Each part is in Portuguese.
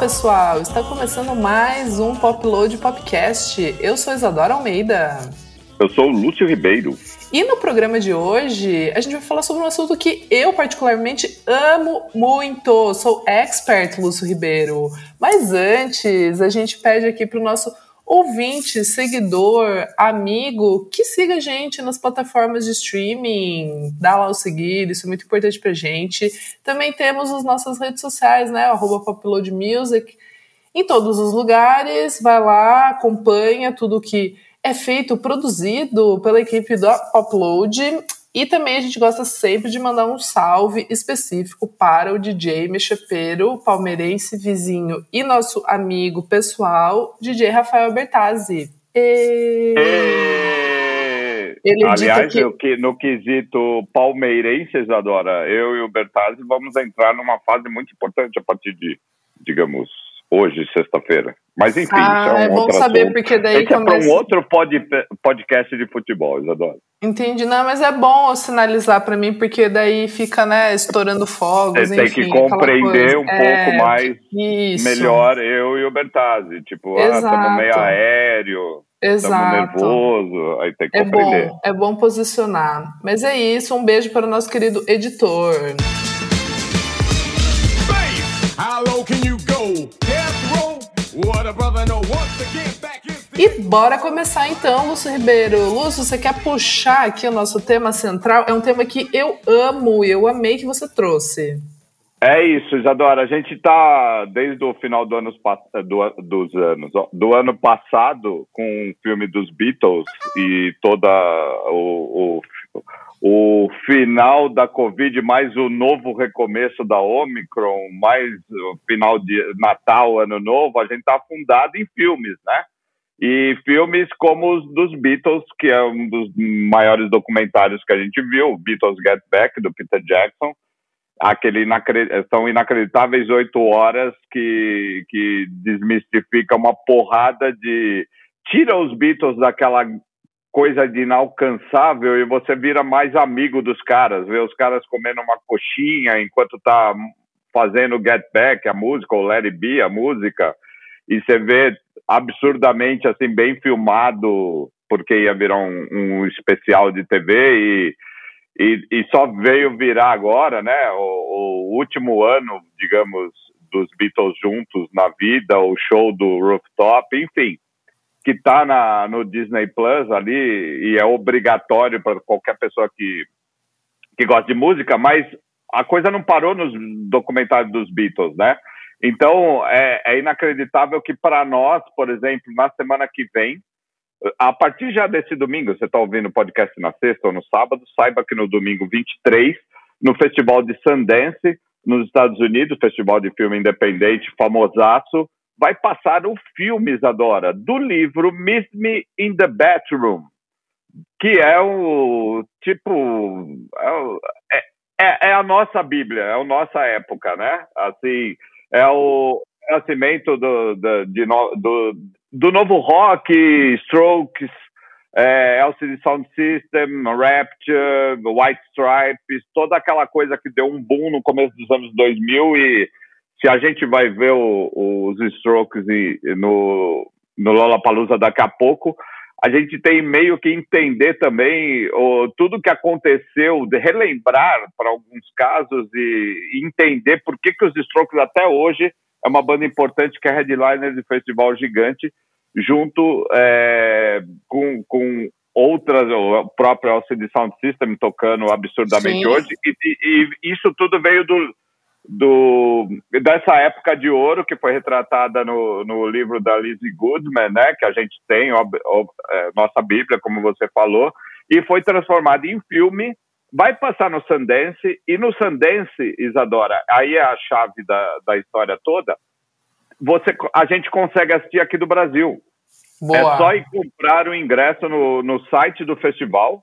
pessoal! Está começando mais um Popload Podcast. Eu sou Isadora Almeida. Eu sou o Lúcio Ribeiro. E no programa de hoje, a gente vai falar sobre um assunto que eu particularmente amo muito. Sou expert, Lúcio Ribeiro. Mas antes, a gente pede aqui para o nosso ouvinte, seguidor, amigo, que siga a gente nas plataformas de streaming, dá lá o seguir, isso é muito importante pra gente. Também temos as nossas redes sociais, né? Arroba Popload Music. Em todos os lugares, vai lá, acompanha tudo que é feito, produzido pela equipe do Upload. E também a gente gosta sempre de mandar um salve específico para o DJ Mechepeiro, palmeirense vizinho e nosso amigo pessoal, DJ Rafael Bertazzi. E... Ele Aliás, que... no quesito palmeirenses, Adora, eu e o Bertazzi vamos entrar numa fase muito importante a partir de, digamos, hoje, sexta-feira. Mas enfim, ah, isso é, um é bom outro saber, assunto. porque daí Esse começa... é para um outro pod, podcast de futebol, Isadora. Entendi, não, mas é bom sinalizar para mim, porque daí fica, né, estourando fogos, Você enfim, tem que compreender um é, pouco mais, isso. melhor eu e o Bertazzi. Tipo, ah, Exato. estamos meio aéreo, estamos Exato. nervoso, aí tem que É compreender. bom, é bom posicionar. Mas é isso, um beijo para o nosso querido editor. How low can you go? Death E bora começar então, Lúcio Ribeiro. Lúcio, você quer puxar aqui o nosso tema central? É um tema que eu amo e eu amei que você trouxe. É isso, Isadora. A gente está desde o final do ano, do, dos anos, do ano passado com o filme dos Beatles e toda o, o, o final da Covid, mais o novo recomeço da Omicron, mais o final de Natal, Ano Novo, a gente está afundado em filmes, né? E filmes como os dos Beatles, que é um dos maiores documentários que a gente viu, Beatles Get Back, do Peter Jackson, aquele inacred... são inacreditáveis oito horas que, que desmistifica uma porrada de tira os Beatles daquela coisa de inalcançável e você vira mais amigo dos caras, vê os caras comendo uma coxinha enquanto tá fazendo Get Back, a música, ou Let It Be, a música, e você vê absurdamente assim bem filmado porque ia virar um, um especial de TV e e, e só veio virar agora, né? O, o, último ano, digamos, dos Beatles juntos na vida, o show do Rooftop, enfim, que está no Disney Plus ali e é obrigatório para qualquer pessoa que, que gosta de música, mas a coisa não parou nos documentários dos Beatles, né? Então é, é inacreditável que para nós, por exemplo, na semana que vem a partir já desse domingo, você está ouvindo o podcast na sexta ou no sábado, saiba que no domingo 23, no Festival de Sundance, nos Estados Unidos, Festival de Filme Independente, famosaço, vai passar o filme, Isadora, do livro Miss Me in the Bathroom, que é o, tipo, é, é, é a nossa Bíblia, é a nossa época, né? Assim, é o nascimento do, do, de, do, do novo rock, Strokes, é, LCD Sound System, Rapture, White Stripes, toda aquela coisa que deu um boom no começo dos anos 2000 e se a gente vai ver o, os Strokes e, no, no Lollapalooza daqui a pouco, a gente tem meio que entender também o, tudo que aconteceu, de relembrar para alguns casos e, entender por que, que os Strokes até hoje é uma banda importante que é headliner de festival gigante, junto é, com, com outras, o próprio LCD Sound System tocando absurdamente Sim. hoje, e, e, e, isso tudo veio do, do, dessa época de ouro que foi retratada no, no livro da Lizzie Goodman, né, que a gente tem, ó, ó, é, nossa Bíblia, como você falou, e foi transformada em filme vai passar no Sundance, e no Sundance, Isadora, aí é a chave da, da história toda, você, a gente consegue assistir aqui do Brasil. Boa. É só ir comprar o ingresso no, no site do festival,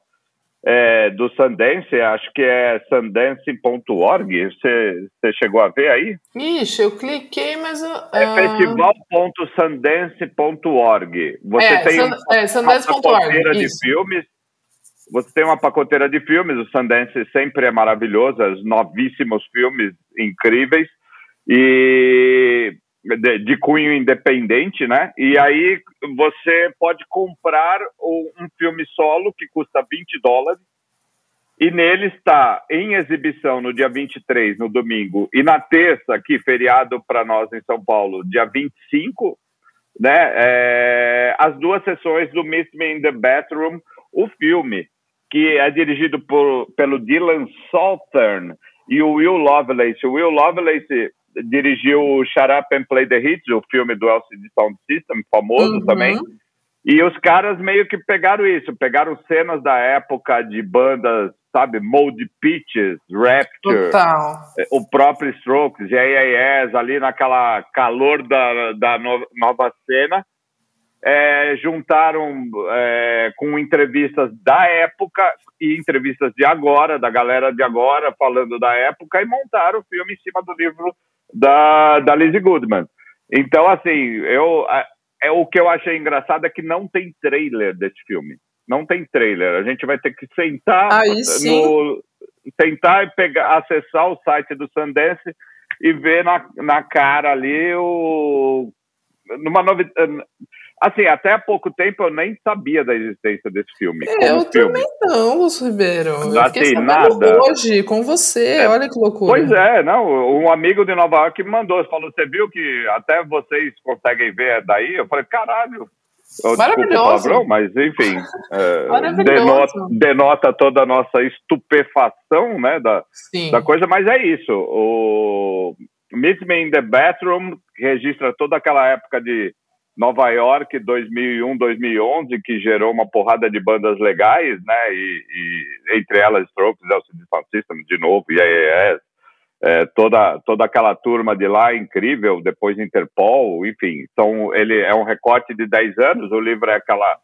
é, do Sundance, acho que é sundance.org. Você, você chegou a ver aí? Ixi, eu cliquei, mas. Eu, É festival.sundance.org. Você é, tem sun, uma, é, de filmes você tem uma pacoteira de filmes, o Sundance sempre é maravilhoso, os novíssimos filmes incríveis. E, de, de, cunho independente, né? E aí você pode comprar um filme solo que custa 20 dólares e nele está em exibição no dia 23, no domingo, e na terça, aqui, feriado para nós em São Paulo, dia 25, né? É, as duas sessões do Miss Me in the Bathroom, o filme, que é dirigido por, pelo Dylan Saltern e o Will Lovelace. O Will Lovelace dirigiu Shut Up and Play the Hits, o filme do LCD Sound System, famoso uhum. também. E os caras meio que pegaram isso, pegaram cenas da época de bandas, sabe, Mold Pitches, Rapture, Total. É, o próprio Strokes, JAS, ali naquela calor da, da nova cena, é, juntaram é, com entrevistas da época e entrevistas de agora, da galera de agora, falando da época, e montaram o filme em cima do livro da, da Lizzie Goodman. Então, assim, eu, é, o que eu achei engraçado é que não tem trailer desse filme. Não tem trailer. A gente vai ter que sentar Aí, no, tentar e pegar, acessar o site do Sundance e ver na, na cara ali o numa novidade Assim, até há pouco tempo eu nem sabia da existência desse filme. É, eu filme. também não, Lúcio Ribeiro. Eu assim, nada. hoje com você, é, olha que loucura. Pois é, não, um amigo de Nova York me mandou, falou, você viu que até vocês conseguem ver daí? Eu falei, caralho. Eu, Maravilhoso. Palavrão, mas enfim, é, denota, denota, toda a nossa estupefação né, da, da coisa, mas é isso. O Meet Me in the Bathroom registra toda aquela época de Nova York 2001, 2011, que gerou uma porrada de bandas legais, né? E, e entre elas Strokes, LCD Sound System, de novo, e AES, é, toda toda aquela turma de lá incrível, depois Interpol, enfim. Então ele é um recorte de 10 anos. O livro é aquela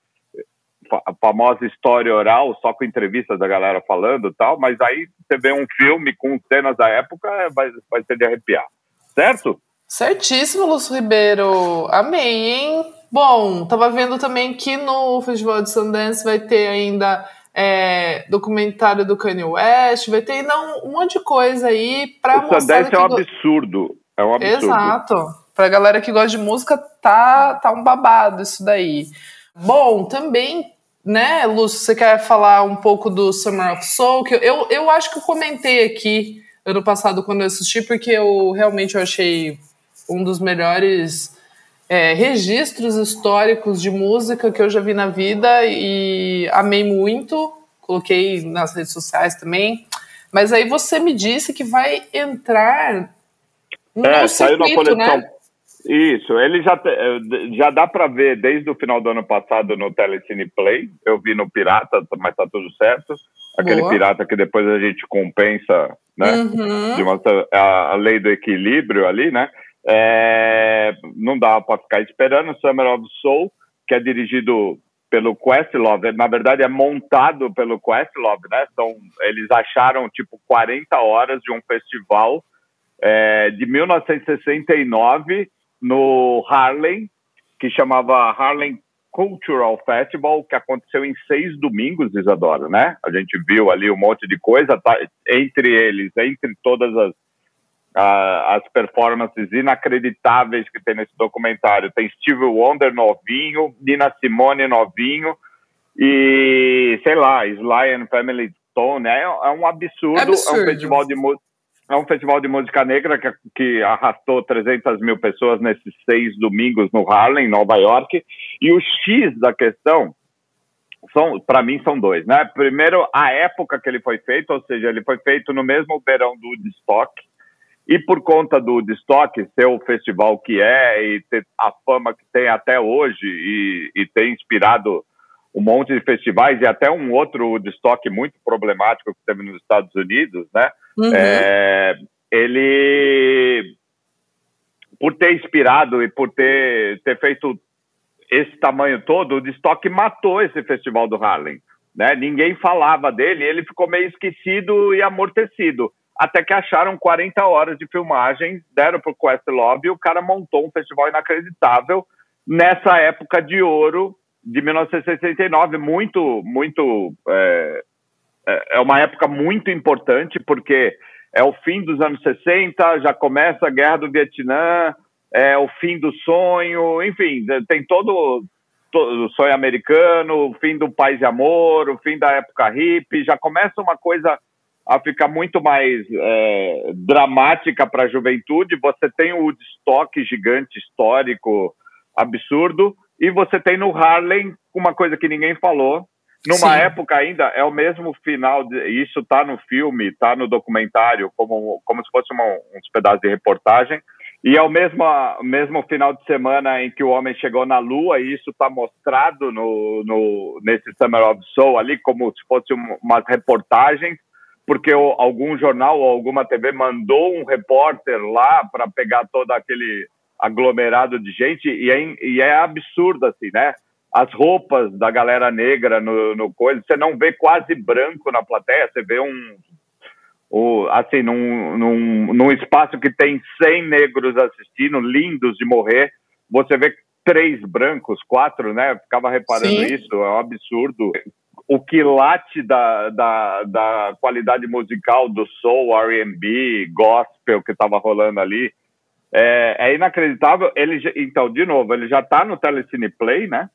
famosa história oral, só com entrevistas da galera falando, tal. Mas aí você vê um filme com cenas da época, vai, vai ser de arrepiar, certo? Certíssimo, Lúcio Ribeiro. Amei, hein? Bom, tava vendo também que no Festival de Sundance vai ter ainda é, documentário do Kanye West, vai ter ainda um, um monte de coisa aí pra o mostrar. Sundance é um absurdo. É um absurdo. Exato. Pra galera que gosta de música, tá, tá um babado isso daí. Bom, também né, Lúcio, você quer falar um pouco do Summer of Soul? Que eu, eu acho que eu comentei aqui ano passado quando eu assisti, porque eu realmente eu achei um dos melhores é, registros históricos de música que eu já vi na vida e amei muito. Coloquei nas redes sociais também. Mas aí você me disse que vai entrar no é, saiu na coleção. Né? Isso, ele já, já dá para ver desde o final do ano passado no Telecine Play. Eu vi no Pirata, mas tá tudo certo. Aquele Boa. pirata que depois a gente compensa, né? Uhum. De uma, a, a lei do equilíbrio ali, né? É, não dá para ficar esperando. Summer of Soul, que é dirigido pelo Questlove, na verdade é montado pelo Questlove, né? Então, eles acharam tipo 40 horas de um festival é, de 1969 no Harlem, que chamava Harlem Cultural Festival, que aconteceu em seis domingos, Isadora, né? A gente viu ali um monte de coisa, tá? entre eles, entre todas as as performances inacreditáveis que tem nesse documentário. Tem Steve Wonder novinho, Nina Simone novinho e, sei lá, Sly and Family Stone. É, é um absurdo. É, absurdo. É um festival de música. É um festival de música negra que, que, arrastou 300 mil pessoas nesses seis domingos no Harlem, Nova York. E o X da questão, são, para mim, são dois. Né? Primeiro, a época que ele foi feito, ou seja, ele foi feito no mesmo verão do Woodstock, e por conta do Destoque ser o festival que é e ter a fama que tem até hoje e, e ter inspirado um monte de festivais e até um outro destoque muito problemático que teve nos Estados Unidos, né? Uhum. É, ele, por ter inspirado e por ter, ter feito esse tamanho todo, o destoque matou esse festival do Harlem, né? Ninguém falava dele, ele ficou meio esquecido e amortecido até que acharam 40 horas de filmagem, deram para o Questlove e o cara montou um festival inacreditável nessa época de ouro de 1969, muito, muito é, é, é uma época muito importante porque é o fim dos anos 60, já começa a guerra do Vietnã, é, o fim do sonho, enfim, tem todo, todo o sonho americano, o fim do paz e amor, o fim da época hippie, já começa uma coisa a ficar muito mais é, dramática para a juventude. Você tem o Woodstock gigante, histórico, absurdo, e você tem no Harlem uma coisa que ninguém falou. Numa Sim. época ainda, é o mesmo final, de, isso está no filme, está no documentário, como, como se fosse uma, uns pedaços de reportagem, e é o mesmo, mesmo final de semana em que o homem chegou na Lua, e isso está mostrado no, no, nesse Summer of Soul ali, como se fosse um, umas reportagens, porque algum jornal ou alguma TV mandou um repórter lá para pegar todo aquele aglomerado de gente, e é, e é absurdo, assim, né? As roupas da galera negra no, no coisa, você não vê quase branco na plateia, você vê um o, assim, num, num, num espaço que tem 100 negros assistindo, lindos de morrer, você vê três brancos, quatro, né? Ficava reparando Sim. isso, é um absurdo. O quilate da, da, da qualidade musical do soul, R&B, gospel que estava rolando ali, é, é, inacreditável. Ele, então, de novo, ele já está no Telecine Play, né?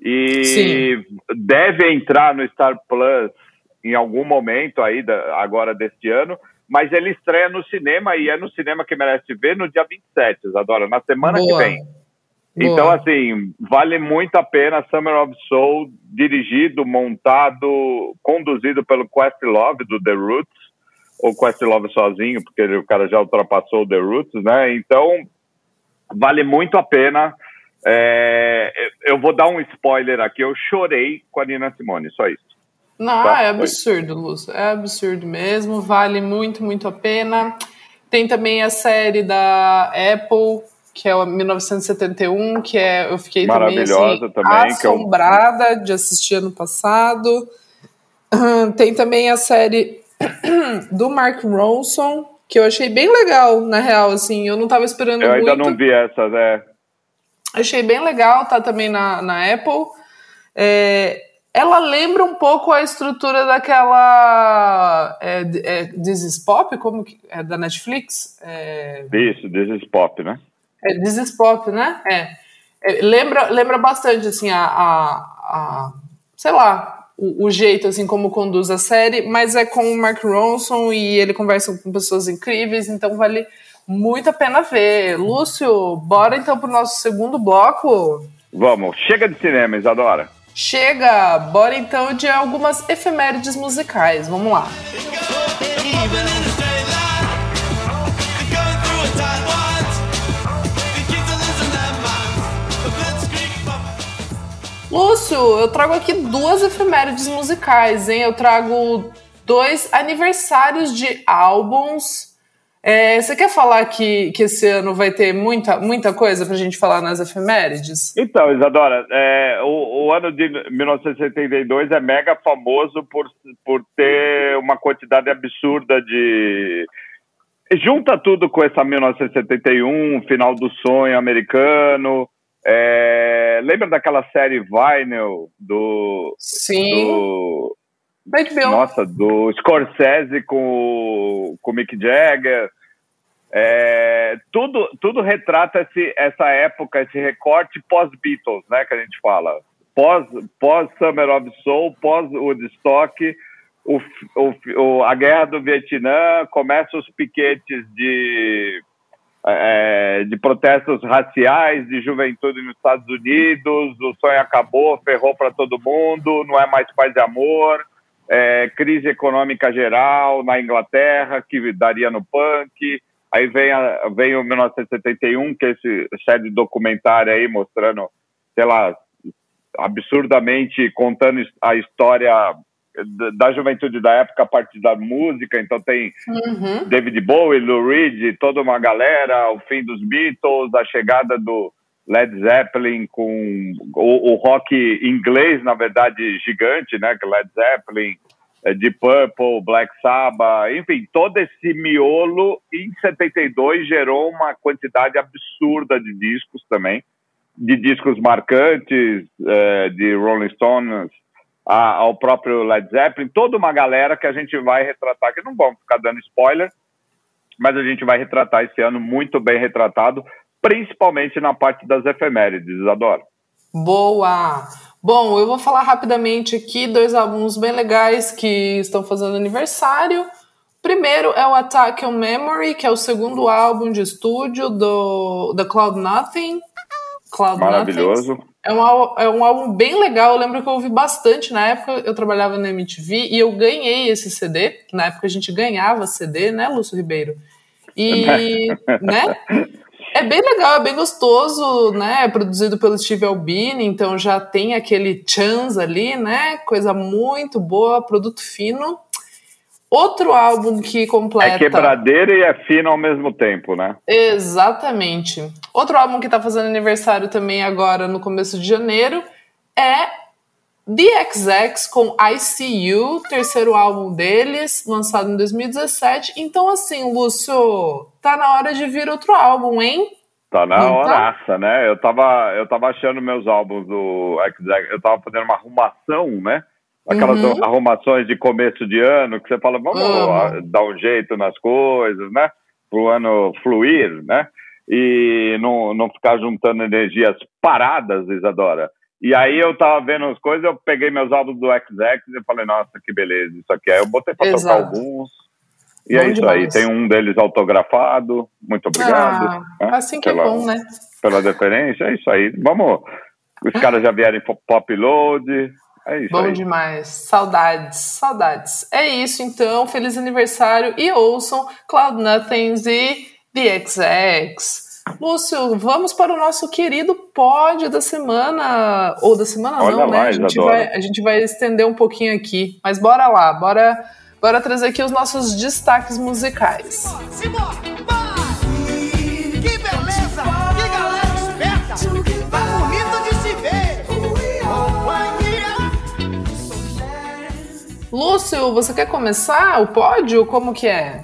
E Sim. deve entrar no Star Plus em algum momento aí da, agora deste ano, mas ele estreia no cinema e é no cinema que merece ver no dia 27, Isadora, na semana Boa. que vem. Boa. Então, assim, vale muito a pena Summer of Soul, dirigido, montado, conduzido pelo Questlove do The Roots, ou Questlove sozinho, porque ele, o cara já ultrapassou o The Roots, né? Então, vale muito a pena. É, eu vou dar um spoiler aqui, eu chorei com a Nina Simone, só isso. Não, tá? é absurdo, Lúcio. É absurdo mesmo. Vale muito, muito a pena. Tem também a série da Apple, que é o 1971, que é, eu fiquei também, assim, também, assombrada é o... de assistir ano passado. Tem também a série do Mark Ronson, que eu achei bem legal, na real, assim, eu não tava esperando eu muito. Eu ainda não vi essa, né? Achei bem legal, tá também na, na Apple. É, ela lembra um pouco a estrutura daquela é, é, This is Pop, como que, é da Netflix? É... Isso, This is Pop, né? É, This is Pop, né? É. é lembra, lembra bastante, assim, a, a, a sei lá, o, o, jeito, assim, como conduz a série, mas é com o Mark Ronson e ele conversa com pessoas incríveis, então vale muito a pena ver. Lúcio, bora então pro nosso segundo bloco? Vamos, chega de cinema, Isadora. Chega! Bora então de algumas efemérides musicais. Vamos lá. Lúcio, eu trago aqui duas efemérides musicais, hein? Eu trago dois aniversários de álbuns é, você quer falar que, que esse ano vai ter muita, muita coisa para a gente falar nas efemérides? Então, Isadora, é, o, o, ano de 1972 é mega famoso por, por ter uma quantidade absurda de. Junta tudo com essa 1971, final do sonho americano. É, lembra daquela série Vinyl do. Sim. Do, nossa, do Scorsese com, com o Mick Jagger. É, tudo, tudo retrata esse, essa época, esse recorte pós-Beatles, né, que a gente fala. Pós, pós Summer of Soul, pós Woodstock, o, o, a guerra do Vietnã, começam os piquetes de, é, de protestos raciais, de juventude nos Estados Unidos, o sonho acabou, ferrou para todo mundo, não é mais paz e amor, é, crise econômica geral na Inglaterra, que daria no punk, Aí vem, a, vem o 1971, que é esse série documentário aí mostrando, sei lá, absurdamente contando a história da juventude da época a partir da música. Então tem uhum. David Bowie, Lou Reed, toda uma galera, o fim dos Beatles, a chegada do Led Zeppelin com o, o rock inglês, na verdade, gigante, né? Led Zeppelin, é, de Purple, Black Sabbath, enfim, todo esse miolo em 72 gerou uma quantidade absurda de discos também, de discos marcantes, é, de Rolling Stones, ao próprio Led Zeppelin, toda uma galera que a gente vai retratar, que não vamos ficar dando spoiler, mas a gente vai retratar esse ano muito bem retratado, principalmente na parte das efemérides, adoro. Boa! Bom, eu vou falar rapidamente aqui dois álbuns bem legais que estão fazendo aniversário. Primeiro é o Attack on Memory, que é o segundo álbum de estúdio do da Cloud Nothing. Cloud Maravilhoso. Nothing. É um, é um álbum bem legal. Eu lembro que eu ouvi bastante na época. Eu trabalhava na MTV e eu ganhei esse CD. Na época a gente ganhava CD, né, Lúcio Ribeiro? E, né? É bem legal, é bem gostoso, né? É produzido pelo Steve Albini, então já tem aquele chance ali, né? Coisa muito boa, produto fino. Outro álbum que completa. É quebradeira e é fino ao mesmo tempo, né? Exatamente. Outro álbum que tá fazendo aniversário também agora no começo de janeiro é The XX com ICU, terceiro álbum deles, lançado em 2017. Então, assim, Lúcio, tá na hora de vir outro álbum, hein? Tá na hora, horaça, né? Eu tava, eu tava achando meus álbuns do XX, eu tava fazendo uma arrumação, né? Aquelas uhum. arrumações de começo de ano que você fala, vamos uhum. dar um jeito nas coisas, né? Para o ano fluir, né? E não, não ficar juntando energias paradas, Isadora. E aí eu tava vendo as coisas, eu peguei meus álbuns do XX e falei, nossa, que beleza isso aqui. Aí eu botei para tocar alguns. E é bom é isso demais. aí, tem um deles autografado. Muito obrigado. Ah, né? Assim que é pela, é bom, né? Pela deferência, é isso aí. Vamos. Os caras já vieram em pop load, é isso Bom aí. demais. Saudades, saudades. É isso então. Feliz aniversário e ouçam Cloud Nothings e The XX. Lúcio, vamos para o nosso querido pódio da semana. Ou da semana Olha não, né? a, gente vai, a gente vai estender um pouquinho aqui. Mas bora lá, bora, bora trazer aqui os nossos destaques musicais. Simbora! Lúcio, você quer começar o pódio? Como que é?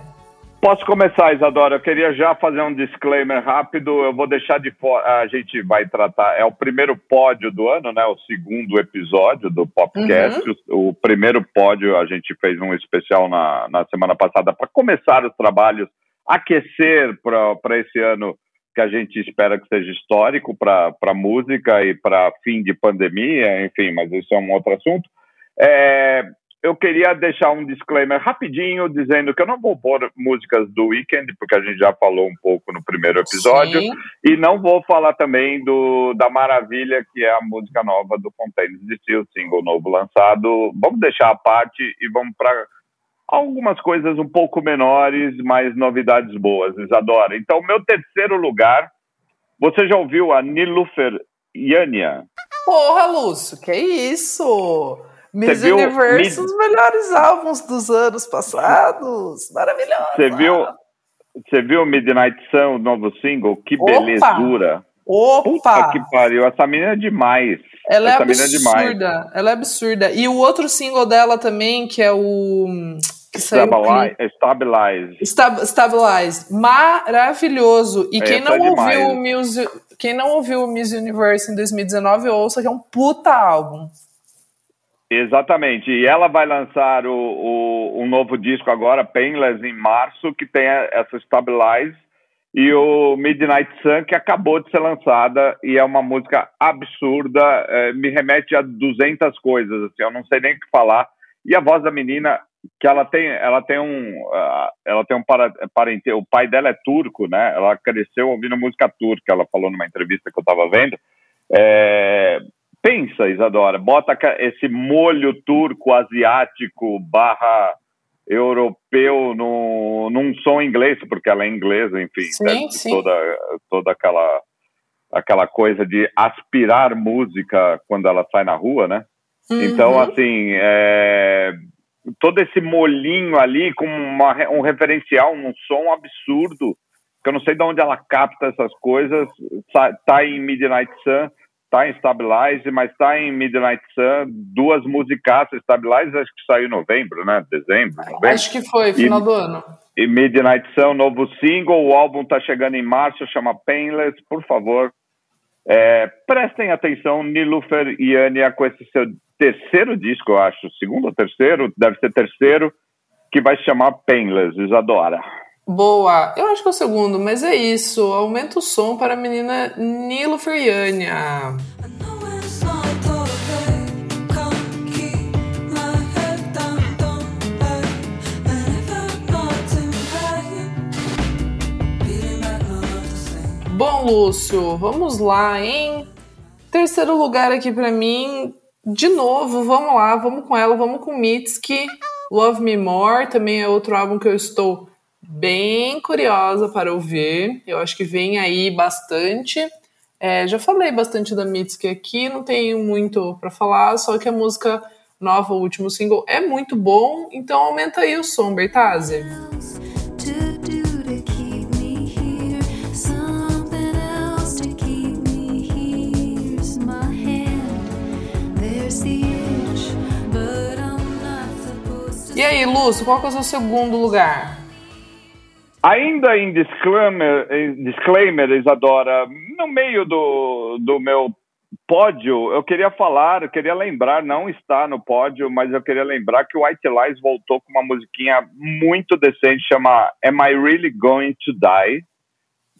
Posso começar, Isadora. Eu queria já fazer um disclaimer rápido. Eu vou deixar de fora. A gente vai tratar. É o primeiro pódio do ano, né? O segundo episódio do Popcast. Uhum. O, o, primeiro pódio, a gente fez um especial na, na semana passada para começar os trabalhos, aquecer para esse ano que a gente espera que seja histórico para a música e para fim de pandemia, enfim, mas isso é um outro assunto. É, eu queria deixar um disclaimer rapidinho, dizendo que eu não vou pôr músicas do Weekend, porque a gente já falou um pouco no primeiro episódio, Sim. e não vou falar também do da Maravilha, que é a música nova do Fontaines de o single novo lançado. Vamos deixar a parte e vamos para algumas coisas um pouco menores, mas novidades boas, Isadora. Então, meu terceiro lugar, você já ouviu a Nilufer Yania? Porra, Lúcio, que isso? Miss Universe, Mid... os melhores álbuns dos anos passados. Maravilhoso. Você viu, você viu Midnight Sun, o novo single? Que Opa! belezura. Opa! Puta que pariu. Essa menina é demais. Ela é Essa é absurda. É ela é absurda. E o outro single dela também, que é o. Que Stabilize. Stabilize. Stab, Stabilize. Maravilhoso. E quem não, é ouviu o quem não ouviu o Miss Universe em 2019, ouça que é um puta álbum. Exatamente. E ela vai lançar o, o, um novo disco agora, Painless, em março, que tem essa Stabilize, e o Midnight Sun, que acabou de ser lançada, e é uma música absurda, é, me remete a 200 coisas, assim, eu não sei nem o que falar. E a voz da menina, que ela tem, ela tem um, uh, ela tem um parente, o pai dela é turco, né? Ela cresceu ouvindo música turca, ela falou numa entrevista que eu estava vendo. É, pensa, Isadora, bota esse molho turco asiático barra europeu no, num som inglês, porque ela é inglesa, enfim, sim, sim. toda toda aquela aquela coisa de aspirar música quando ela sai na rua, né? Uhum. Então, assim, é, todo esse molinho ali com uma, um referencial, um som absurdo, que eu não sei de onde ela capta essas coisas, tá em Midnight Sun, tá em Stabilize, mas tá em Midnight Sun, duas musicaças. Stabilize acho que saiu em novembro, né? Dezembro, novembro. Acho que foi, final e, do ano. E Midnight Sun, novo single, o álbum tá chegando em março, chama Painless, por favor. É, prestem atenção, Nilufer e Ania com esse seu terceiro disco, eu acho, segundo ou terceiro, deve ser terceiro, que vai se chamar Painless, Isadora. Boa. Eu acho que é o segundo, mas é isso. Aumenta o som para a menina Nilo Feriania. Bom, Lúcio, vamos lá, hein? Terceiro lugar aqui para mim, de novo, vamos lá, vamos com ela, vamos com Mitski. Love Me More também é outro álbum que eu estou bem curiosa para ouvir. Eu acho que vem aí bastante. É, já falei bastante da Mitski aqui, não tenho muito para falar, só que a música nova, o último single, é muito bom, então aumenta aí o som, Bertazzi. E aí, Lúcio, qual que é o seu segundo lugar? Ainda em disclaimer, em disclaimer, Isadora, no meio do, do meu pódio, eu queria falar, eu queria lembrar, não está no pódio, mas eu queria lembrar que o White Lies voltou com uma musiquinha muito decente, chama Am I Really Going to Die?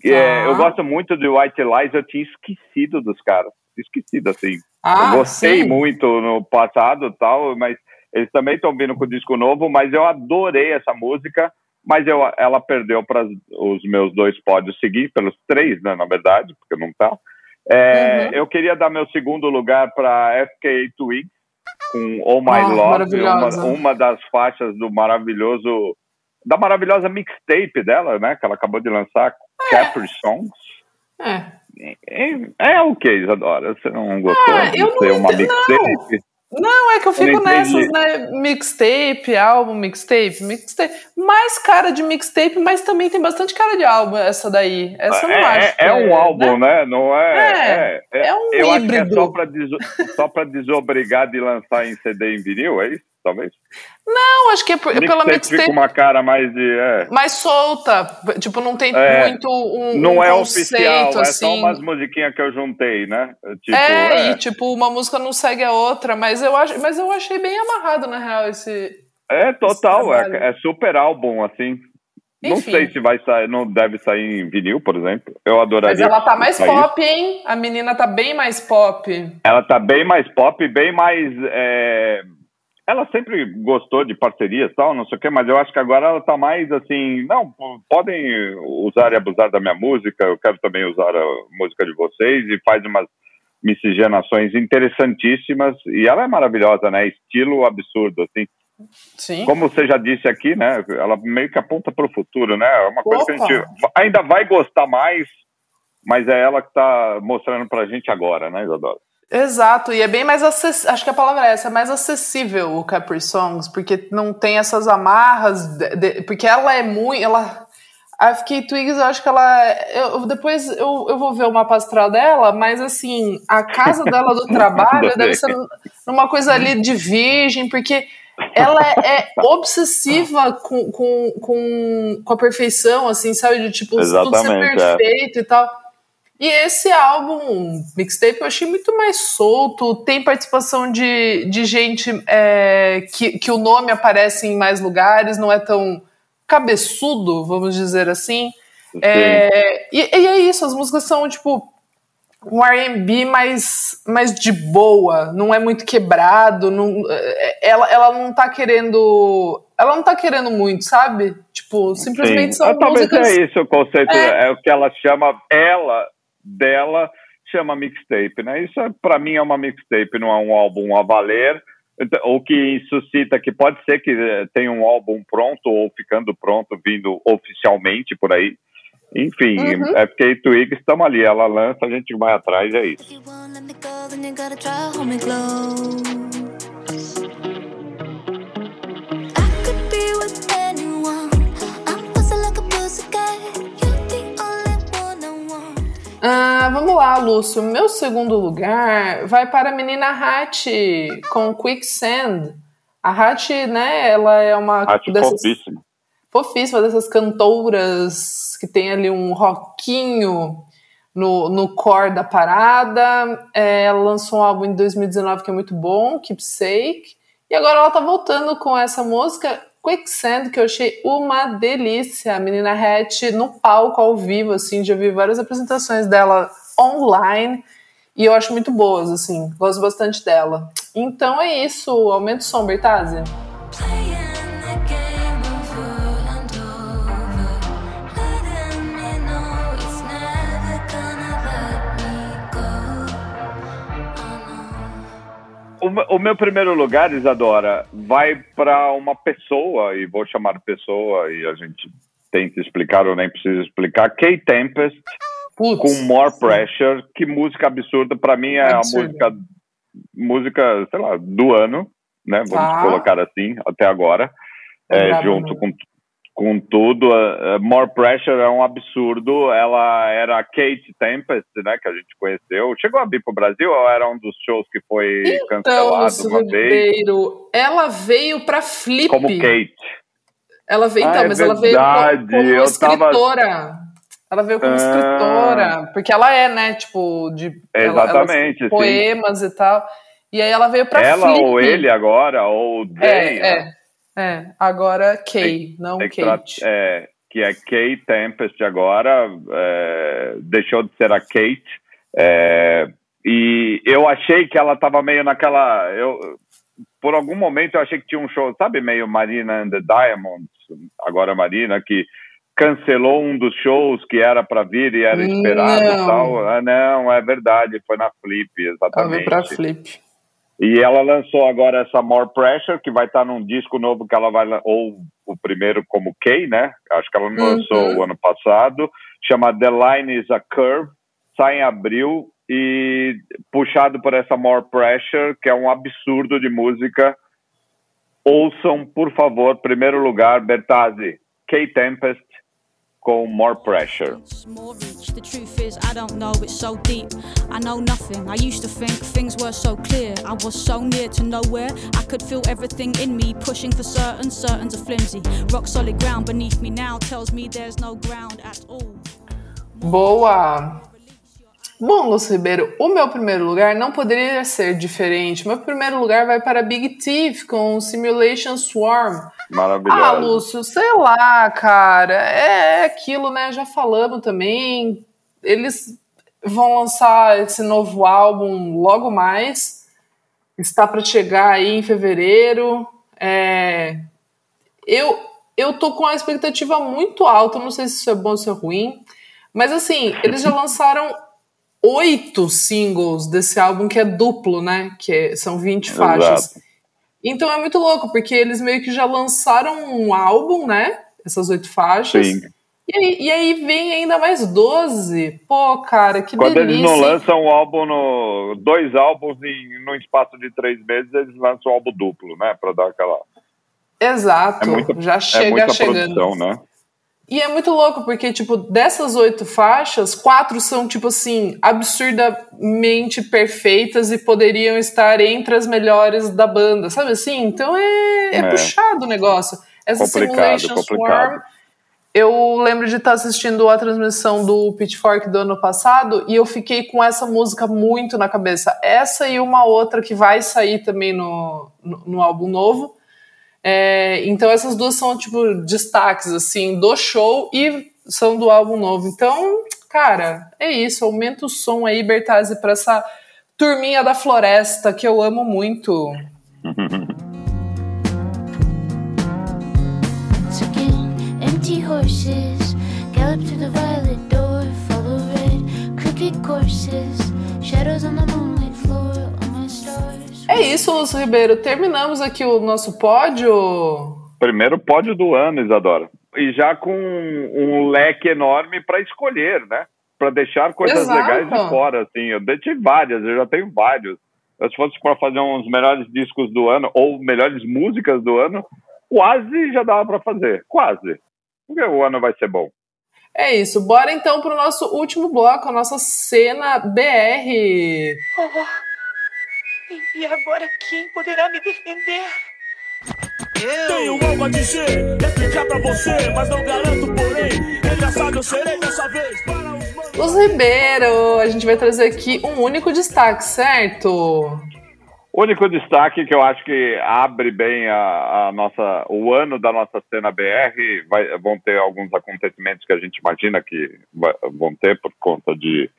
É, eu gosto muito do White Lies, eu tinha esquecido dos caras, esquecido assim. Ah, eu gostei sim. muito no passado tal, mas eles também estão vindo com o disco novo, mas eu adorei essa música, mas eu, ela perdeu para os meus dois pódios seguintes, pelos três, né, na verdade, porque não tá. É, uhum. Eu queria dar meu segundo lugar para FKA Twigs, com Oh My oh, Love, uma, uma das faixas do maravilhoso, da maravilhosa mixtape dela, né, que ela acabou de lançar, é. Capri Songs. É. É, é o que, Isadora? Você não gostou ah, de ser uma mixtape? Não. É que eu fico eu nessas, né? Mixtape, álbum, mixtape, mixtape. Mais cara de mixtape, mas também tem bastante cara de álbum essa daí. Essa eu não é, acho. É, é um álbum, né? né? Não é. É, é, é um eu híbrido. Acho que é só pra desobrigar de lançar em CD em vinil, é isso? Talvez? Não, acho que é por, pela mixtape. com uma cara mais de. É. Mais solta. Tipo, não tem é, muito um. Não um é conceito, oficial, assim. é só assim. umas musiquinhas que eu juntei, né? Tipo, é, é, e tipo, uma música não segue a outra, mas eu, acho, mas eu achei bem amarrado, na real, esse. É, total, esse é, é super álbum, assim. Enfim. Não sei se vai sair, não deve sair em vinil, por exemplo. Eu adoraria. Mas ela tá mais pop, hein? A menina tá bem mais pop. Ela tá bem mais pop, bem mais. É ela sempre gostou de parcerias tal, não sei o quê, mas eu acho que agora ela tá mais assim, não, podem usar e abusar da minha música, eu quero também usar a música de vocês e faz umas miscigenações interessantíssimas e ela é maravilhosa, né? Estilo absurdo, assim. Sim. Como você já disse aqui, né? Ela meio que aponta para o futuro, né? É uma coisa Opa. que a gente ainda vai gostar mais, mas é ela que está mostrando para a gente agora, né, Isadora? Exato, e é bem mais acessível, acho que a palavra é essa, é mais acessível o Capri Songs, porque não tem essas amarras, de, de, porque ela é muito, ela, a FK Twigs, eu acho que ela, eu, depois eu, eu vou ver o mapa astral dela, mas assim, a casa dela do trabalho deve ser uma coisa ali de virgem, porque ela é, é obsessiva com, com, com, com a perfeição, assim, sabe, de tipo, Exatamente, tudo ser é. perfeito é. e tal. E esse álbum, mixtape, eu achei muito mais solto. Tem participação de, de gente é, que, que o nome aparece em mais lugares, não é tão cabeçudo, vamos dizer assim. É, e, e, é isso, as músicas são tipo um RB mais, mais de boa, não é muito quebrado, não, é, ela, ela não tá querendo. Ela não tá querendo muito, sabe? Tipo, simplesmente Sim. são ah, Talvez músicas. é isso o conceito, é. é o que ela chama ela dela chama mixtape, né? Isso é, para mim é uma mixtape, não é um álbum a valer. Então, o que suscita que pode ser que eh, tenha um álbum pronto ou ficando pronto, vindo oficialmente por aí. Enfim, uhum. é porque Twig estamos ali, ela lança, a gente vai atrás, é isso. Ah, vamos lá, Lúcio. Meu segundo lugar vai para a menina Hat com Quicksand. A Hat, né, ela é uma Hat dessas, fofíssima. fofíssima dessas cantoras que tem ali um rockinho no, no core da parada. É, ela lançou um álbum em 2019 que é muito bom, Keepsake. E agora ela tá voltando com essa música Quicksand, que eu achei uma delícia. A menina Hatch no palco, ao vivo, assim, já vi várias apresentações dela online e eu acho muito boas, assim, gosto bastante dela. Então é isso, aumenta o som, Bertazzi. O, o meu primeiro lugar, Isadora, vai para uma pessoa, e vou chamar pessoa, e a gente tenta explicar ou nem precisa explicar, Kay Tempest, Putz, com More Pressure, que música absurda, para mim é a música, música, sei lá, do ano, né, vamos ah. colocar assim, até agora, é, junto com com tudo. Uh, More Pressure é um absurdo. Ela era a Kate Tempest, né, que a gente conheceu. Chegou a vir pro Brasil ou era um dos shows que foi então, cancelado uma Ribeiro, vez? Ela veio para Flip. Como Kate. Ela veio, então, ah, é mas verdade. ela veio como, como escritora. Tava... Ela veio como ah. escritora, porque ela é, né, tipo, de Exatamente, ela, ela, poemas e tal. E aí ela veio para Ela Flip. ou ele agora, ou they, é, é. É, agora Kay, não Kate. É, que é Kay Tempest agora, é, deixou de ser a Kate. É, e eu achei que ela estava meio naquela. Eu, por algum momento eu achei que tinha um show, sabe, meio Marina and the Diamonds, agora Marina, que cancelou um dos shows que era para vir e era esperado não. e tal. Ah, não, é verdade, foi na Flip, exatamente. Ela para Flip. E ela lançou agora essa More Pressure, que vai estar num disco novo que ela vai. Ou o primeiro como Kay, né? Acho que ela não uhum. lançou o ano passado. Chama The Line is a Curve. Sai em abril. E puxado por essa More Pressure, que é um absurdo de música. Ouçam, por favor, primeiro lugar, Bertazzi, Kay Tempest, com More Pressure. More reach. The truth is, I don't know, it's so deep. I know nothing. I used to think things were so clear. I was so near to nowhere. I could feel everything in me pushing for certain, certain's a flimsy. Rock solid ground beneath me now tells me there's no ground at all. Boa! Bom, Lúcio Ribeiro, o meu primeiro lugar não poderia ser diferente. Meu primeiro lugar vai para Big Thief com Simulation Swarm. Ah, Lúcio, sei lá, cara. É aquilo, né? Já falamos também. Eles vão lançar esse novo álbum logo mais. Está para chegar aí em fevereiro. É... Eu, eu tô com a expectativa muito alta. Não sei se isso é bom ou se é ruim. Mas assim, eles já lançaram oito singles desse álbum que é duplo, né? Que é, são 20 faixas. Então é muito louco, porque eles meio que já lançaram um álbum, né? Essas oito faixas. Sim. E aí, e aí vem ainda mais 12. Pô, cara, que Quando delícia. Quando eles não lançam um álbum no. dois álbuns em, no espaço de três meses, eles lançam um álbum duplo, né? Pra dar aquela. Exato. É muita, já chega é chegando. Produção, né? E é muito louco, porque, tipo, dessas oito faixas, quatro são, tipo assim, absurdamente perfeitas e poderiam estar entre as melhores da banda, sabe assim? Então é, é, é. puxado o negócio. Essa complicado, Simulation complicado. Swarm, eu lembro de estar assistindo a transmissão do Pitchfork do ano passado e eu fiquei com essa música muito na cabeça. Essa e uma outra que vai sair também no, no, no álbum novo é, então essas duas são tipo destaques assim do show e são do álbum novo. Então, cara, é isso. Aumenta o som aí, Bertazzi, para essa turminha da floresta que eu amo muito. horses gallop to the violet door, follow red crooked courses, shadows on the moonlit floor. É isso, Lúcio Ribeiro. Terminamos aqui o nosso pódio. Primeiro pódio do ano, Isadora. E já com um leque enorme para escolher, né? Para deixar coisas Exato. legais de fora, assim. Eu tive várias, eu já tenho vários. Se fosse para fazer uns melhores discos do ano ou melhores músicas do ano, quase já dava para fazer. Quase. Porque o ano vai ser bom. É isso. Bora então para o nosso último bloco, a nossa cena BR. E agora quem poderá me defender? Eu. Tenho algo a dizer, explicar pra você, mas não garanto, porém, engraçado eu serei dessa vez para os Os Ribeiro, a gente vai trazer aqui um único destaque, certo? O único destaque que eu acho que abre bem a, a nossa, o ano da nossa cena BR, vai, vão ter alguns acontecimentos que a gente imagina que vai, vão ter por conta de,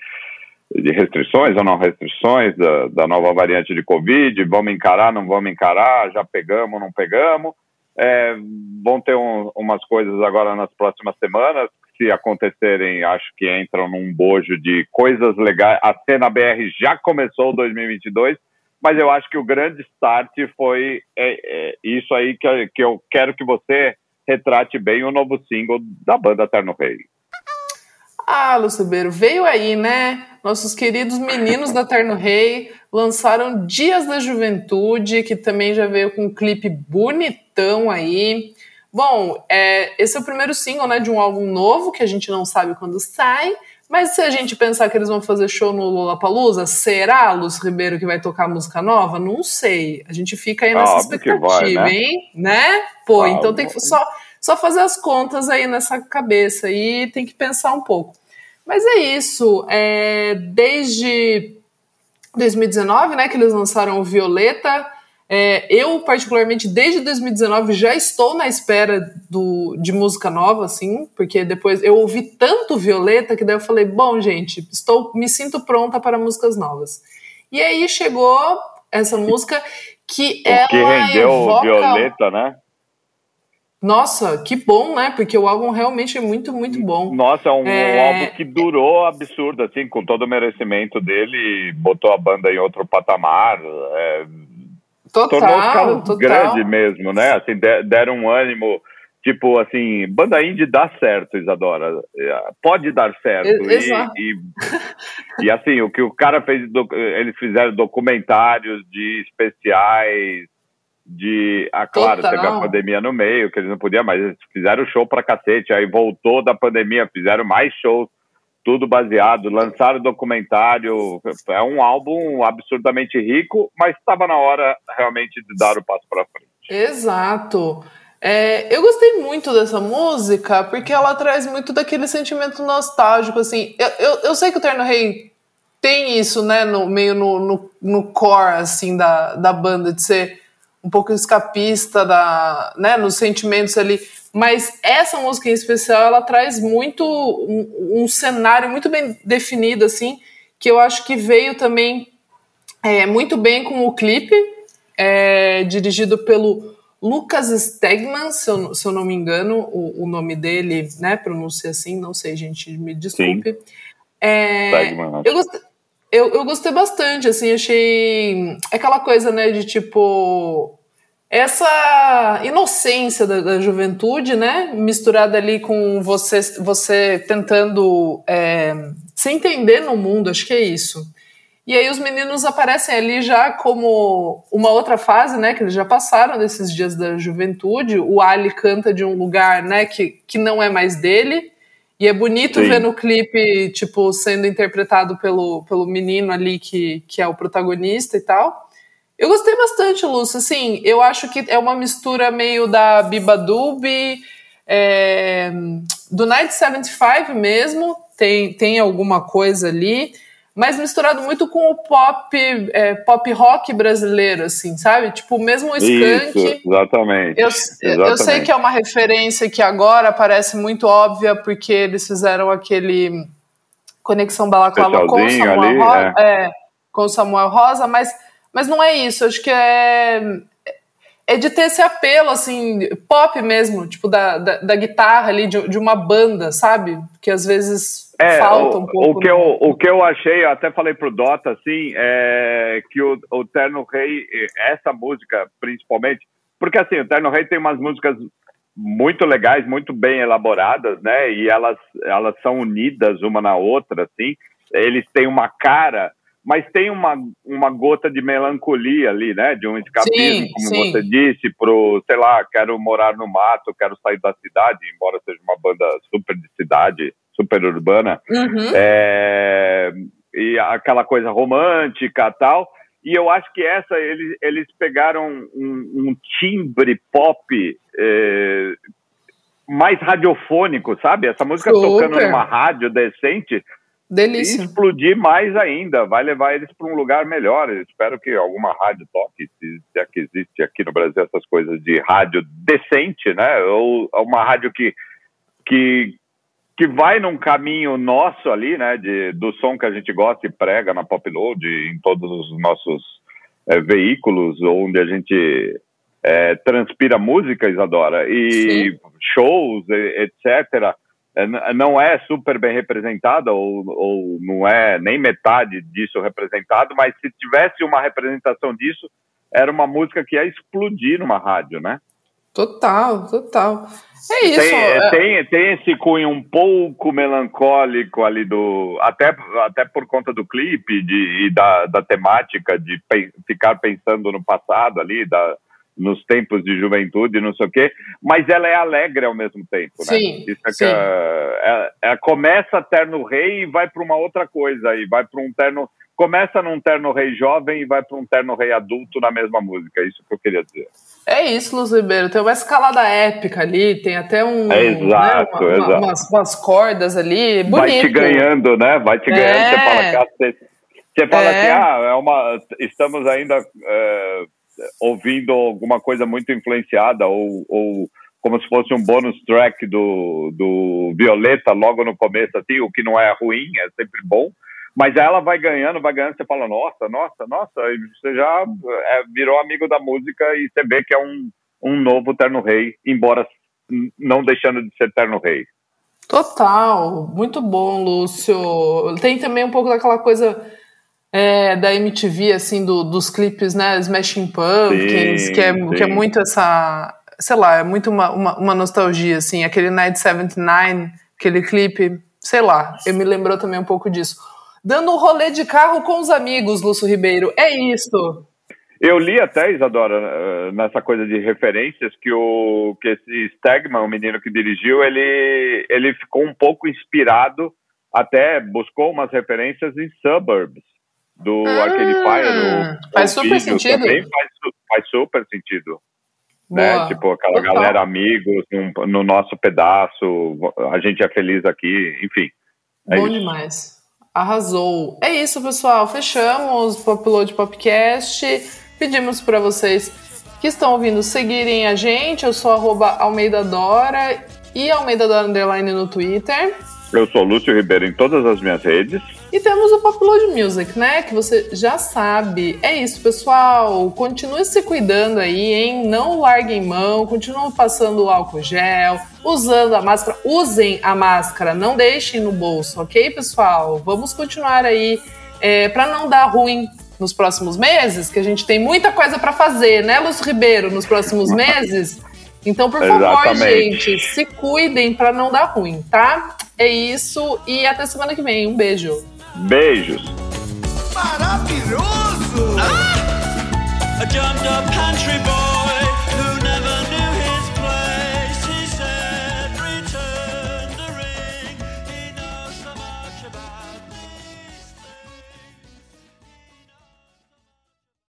de restrições ou não restrições da, da, nova variante de Covid, vamos encarar, não vamos encarar, já pegamos, não pegamos. É, vão ter um, umas coisas agora nas próximas semanas, se acontecerem, acho que entram num bojo de coisas legais. A cena BR já começou 2022, mas eu acho que o grande start foi é, é, isso aí que, que eu quero que você retrate bem o novo single da banda Terno Rei. Ah, Lucibeiro, veio aí, né? Nossos queridos meninos da Terno Rei lançaram Dias da Juventude, que também já veio com um clipe bonitão aí. Bom, é, esse é o primeiro single né, de um álbum novo, que a gente não sabe quando sai, mas se a gente pensar que eles vão fazer show no Lollapalooza, será Luz Ribeiro que vai tocar música nova? Não sei. A gente fica aí nessa Óbvio expectativa, vai, né? hein? Né? Pô, Óbvio. então tem que só, só fazer as contas aí nessa cabeça e tem que pensar um pouco. Mas é isso. É, desde 2019, né, que eles lançaram o Violeta, é, eu, particularmente, desde 2019 já estou na espera do, de música nova, assim, porque depois eu ouvi tanto Violeta que daí eu falei, bom, gente, estou, me sinto pronta para músicas novas. E aí chegou essa música que o ela que rendeu evoca... Violeta, né? Nossa, que bom, né? Porque o álbum realmente é muito, muito bom. Nossa, é um, é... um álbum que durou absurdo, assim, com todo o merecimento dele, botou a banda em outro patamar. É Total, tornou total. grande mesmo, né? Assim, deram um ânimo, tipo assim, banda indie dá certo, Isadora. É, pode dar certo. E, e, e, assim, o que o cara fez, eles fizeram documentários de especiais, de. Ah, claro, total. teve a pandemia no meio, que eles não podiam, mas eles fizeram show pra cacete, aí voltou da pandemia, fizeram mais shows tudo baseado, lançaram documentário, é um álbum absurdamente rico, mas estava na hora realmente de dar o passo para frente. Exato. É, eu gostei muito dessa música porque ela traz muito daquele sentimento nostálgico, assim. Eu, eu, eu sei que o Terno Rei tem isso, né, no meio no, no, no core, assim, da, da banda, de ser um pouco escapista da, né, nos sentimentos ali. Mas essa música em especial, ela traz muito um, um cenário muito bem definido, assim, que eu acho que veio também é, muito bem com o clipe, é, dirigido pelo Lucas Stegman, se eu, se eu não me engano, o, o, nome dele, né, pronuncia assim, não sei, gente, me desculpe. É, eu, gostei, eu, eu gostei bastante, assim, achei aquela coisa, né, de tipo essa inocência da, da, juventude, né, misturada ali com você, você tentando é, se entender no mundo, acho que é isso. E aí os meninos aparecem ali já como uma outra fase, né, que eles já passaram desses dias da juventude. O Ali canta de um lugar, né, que, que não é mais dele. E é bonito Sim. ver no clipe, tipo, sendo interpretado pelo, pelo menino ali que, que é o protagonista e tal. Eu gostei bastante, Lúcio. Assim, eu acho que é uma mistura meio da Biba Dub, é, do Night 75 mesmo, tem, tem alguma coisa ali, mas misturado muito com o pop, é, pop rock brasileiro, assim, sabe? Tipo, mesmo o Skank. Isso, exatamente. Eu, exatamente. eu sei que é uma referência que agora parece muito óbvia, porque eles fizeram aquele Conexão Balaclava com Samuel, ali, Rosa, é. É, com Samuel Rosa, mas mas não é isso, acho que é é de ter esse apelo, assim, pop mesmo, tipo, da, da, da guitarra ali, de, de, uma banda, sabe? Que às vezes é, falta um pouco. O que, eu, o que eu achei, eu até falei pro Dota, assim, é que o, o Terno Rei, essa música principalmente, porque assim, o Terno Rei tem umas músicas muito legais, muito bem elaboradas, né? E elas, elas são unidas uma na outra, assim. Eles têm uma cara mas tem uma, uma gota de melancolia ali, né? De um escapismo, sim, como sim. você disse, pro, sei lá, quero morar no mato, quero sair da cidade, embora seja uma banda super de cidade, super urbana. Uhum. É, e aquela coisa romântica tal. E eu acho que essa, eles, eles pegaram um, um timbre pop é, mais radiofônico, sabe? Essa música super. tocando numa rádio decente Delícia. E explodir mais ainda, vai levar eles para um lugar melhor. Eu espero que alguma rádio toque, se é que existe aqui no Brasil essas coisas de rádio decente, né? Ou uma rádio que, que, que vai num caminho nosso ali, né? De, do som que a gente gosta e prega na Popload, em todos os nossos é, veículos, onde a gente é, transpira música, Isadora, e Sim. shows, etc é, não é super bem representada ou, ou não é nem metade disso representado, mas se tivesse uma representação disso, era uma música que ia explodir numa rádio, né? Total, total. É isso. Tem, é... tem, tem esse cunho um pouco melancólico ali do. Até, até por conta do clipe de, e da, da temática de pe ficar pensando no passado ali, da, nos tempos de juventude, não sei o quê, mas ela é alegre ao mesmo tempo, né? Sim, Isso é sim. Que, é, é, começa terno rei e vai para uma outra coisa, e vai para um terno começa num terno rei jovem e vai para um terno rei adulto na mesma música, é isso que eu queria dizer. É isso, Luz Ribeiro, tem uma escalada épica ali, tem até um... É exato, né, uma, exato. Umas, umas, cordas ali, bonito. Vai te ganhando, né? Vai te ganhando, é. você fala, cara, você, você fala é. assim, ah, é uma, estamos ainda... É, ouvindo alguma coisa muito influenciada ou, ou como se fosse um bônus track do, do Violeta logo no começo, assim, o que não é ruim, é sempre bom. Mas ela vai ganhando, vai ganhando, você fala, nossa, nossa, nossa, e você já é, virou amigo da música e você vê que é um, um novo Terno Rei, embora não deixando de ser Terno Rei. Total, muito bom, Lúcio. Tem também um pouco daquela coisa é, da MTV, assim, do, dos clipes, né? Smashing Pumpkins, sim, que, é, que é muito essa. Sei lá, é muito uma, uma, uma, nostalgia, assim. Aquele Night 79, aquele clipe, sei lá, eu me lembrou também um pouco disso. Dando um rolê de carro com os amigos, Lúcio Ribeiro. É isso. Eu li até, Isadora, eh, nessa coisa de referências, que, o, que esse Stegman, o menino que dirigiu, ele, ele ficou um pouco inspirado, até buscou umas referências em Suburbs, do ah, Arcade Fire. faz super sentido. Também faz, faz super sentido. Né? Tipo, aquela Total. galera amigos no, no, nosso pedaço, a gente é feliz aqui, enfim. É Bom isso. demais. Arrasou. É isso, pessoal. Fechamos o Popload Podcast. Pedimos para vocês que estão ouvindo seguirem a gente. Eu sou arroba Almeida Dora e Almeida Dora Underline no Twitter. Eu sou Lúcio Ribeiro em todas as minhas redes. E temos o Popload Music, né? Que você já sabe. É isso, pessoal. Continue se cuidando aí, hein? Não larguem mão, continuem passando o álcool gel, usando a máscara. Usem a máscara, não deixem no bolso, ok, pessoal? Vamos continuar aí é, para não dar ruim nos próximos meses, que a gente tem muita coisa para fazer, né, Lúcio Ribeiro, nos próximos meses. Então, por favor, Exatamente. gente, se cuidem para não dar ruim, tá? É isso e até semana que vem. Um beijo. Beijos. Maravilhoso! Ah!